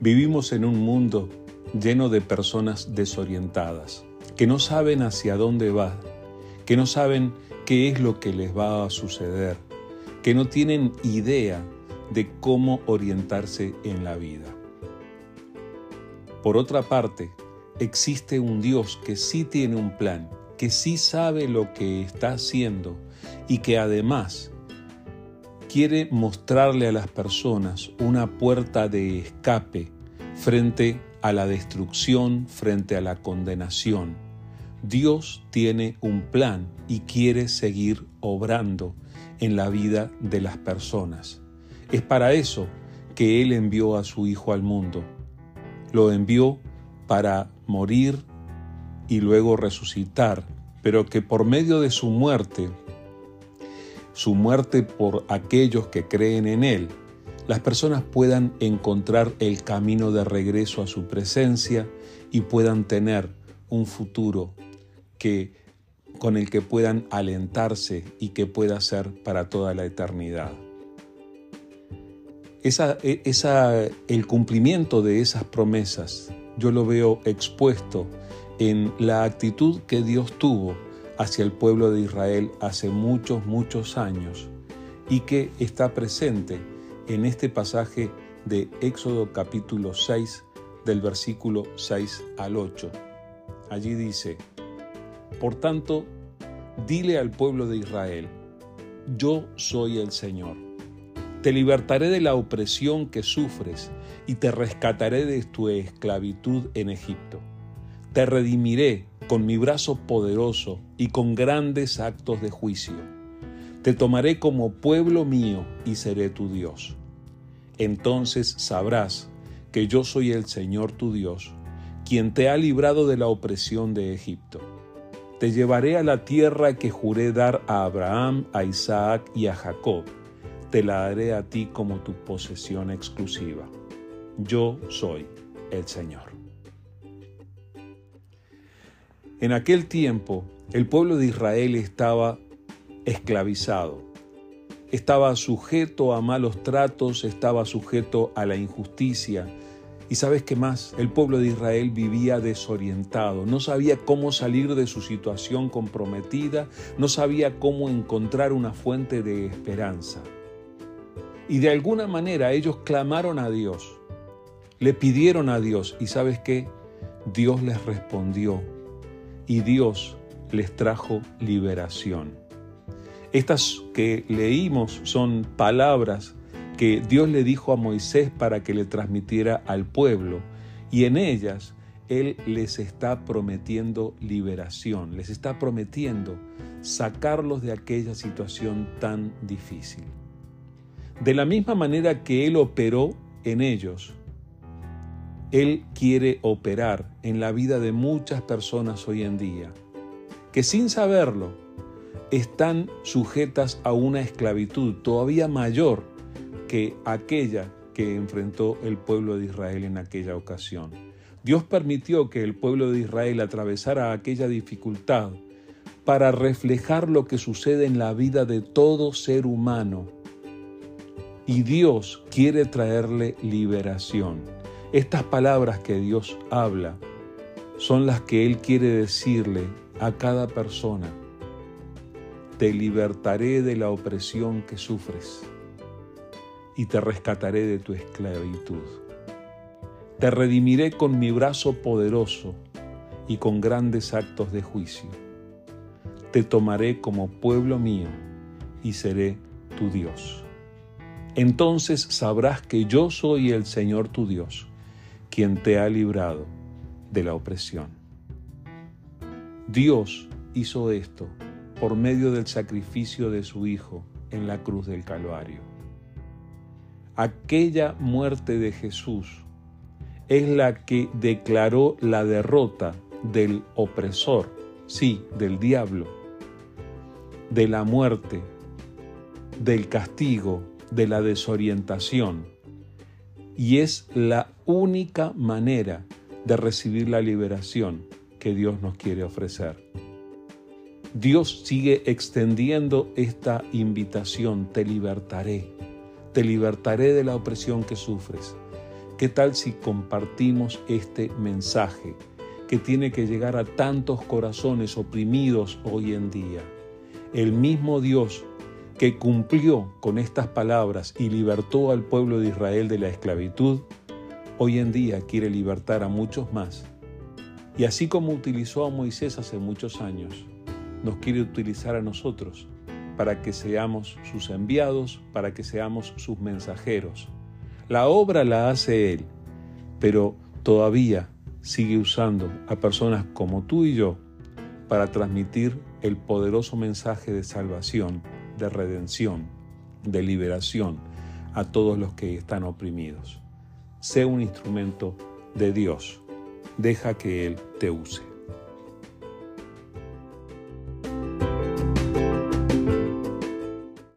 Vivimos en un mundo lleno de personas desorientadas, que no saben hacia dónde va, que no saben qué es lo que les va a suceder, que no tienen idea de cómo orientarse en la vida. Por otra parte, existe un Dios que sí tiene un plan, que sí sabe lo que está haciendo y que además quiere mostrarle a las personas una puerta de escape frente a la destrucción, frente a la condenación. Dios tiene un plan y quiere seguir obrando en la vida de las personas. Es para eso que Él envió a su Hijo al mundo. Lo envió para morir y luego resucitar, pero que por medio de su muerte su muerte por aquellos que creen en Él, las personas puedan encontrar el camino de regreso a su presencia y puedan tener un futuro que con el que puedan alentarse y que pueda ser para toda la eternidad. Esa, e, esa, el cumplimiento de esas promesas yo lo veo expuesto en la actitud que Dios tuvo hacia el pueblo de Israel hace muchos, muchos años y que está presente en este pasaje de Éxodo capítulo 6 del versículo 6 al 8. Allí dice, Por tanto, dile al pueblo de Israel, yo soy el Señor. Te libertaré de la opresión que sufres y te rescataré de tu esclavitud en Egipto. Te redimiré con mi brazo poderoso y con grandes actos de juicio. Te tomaré como pueblo mío y seré tu Dios. Entonces sabrás que yo soy el Señor tu Dios, quien te ha librado de la opresión de Egipto. Te llevaré a la tierra que juré dar a Abraham, a Isaac y a Jacob. Te la daré a ti como tu posesión exclusiva. Yo soy el Señor. En aquel tiempo, el pueblo de Israel estaba esclavizado, estaba sujeto a malos tratos, estaba sujeto a la injusticia. Y sabes qué más, el pueblo de Israel vivía desorientado, no sabía cómo salir de su situación comprometida, no sabía cómo encontrar una fuente de esperanza. Y de alguna manera ellos clamaron a Dios, le pidieron a Dios. Y sabes qué, Dios les respondió y Dios les trajo liberación. Estas que leímos son palabras que Dios le dijo a Moisés para que le transmitiera al pueblo y en ellas Él les está prometiendo liberación, les está prometiendo sacarlos de aquella situación tan difícil. De la misma manera que Él operó en ellos, él quiere operar en la vida de muchas personas hoy en día, que sin saberlo están sujetas a una esclavitud todavía mayor que aquella que enfrentó el pueblo de Israel en aquella ocasión. Dios permitió que el pueblo de Israel atravesara aquella dificultad para reflejar lo que sucede en la vida de todo ser humano. Y Dios quiere traerle liberación. Estas palabras que Dios habla son las que Él quiere decirle a cada persona. Te libertaré de la opresión que sufres y te rescataré de tu esclavitud. Te redimiré con mi brazo poderoso y con grandes actos de juicio. Te tomaré como pueblo mío y seré tu Dios. Entonces sabrás que yo soy el Señor tu Dios quien te ha librado de la opresión. Dios hizo esto por medio del sacrificio de su Hijo en la cruz del Calvario. Aquella muerte de Jesús es la que declaró la derrota del opresor, sí, del diablo, de la muerte, del castigo, de la desorientación y es la única manera de recibir la liberación que Dios nos quiere ofrecer. Dios sigue extendiendo esta invitación, te libertaré, te libertaré de la opresión que sufres. ¿Qué tal si compartimos este mensaje que tiene que llegar a tantos corazones oprimidos hoy en día? El mismo Dios que cumplió con estas palabras y libertó al pueblo de Israel de la esclavitud, hoy en día quiere libertar a muchos más. Y así como utilizó a Moisés hace muchos años, nos quiere utilizar a nosotros para que seamos sus enviados, para que seamos sus mensajeros. La obra la hace Él, pero todavía sigue usando a personas como tú y yo para transmitir el poderoso mensaje de salvación de redención, de liberación a todos los que están oprimidos. Sé un instrumento de Dios. Deja que Él te use.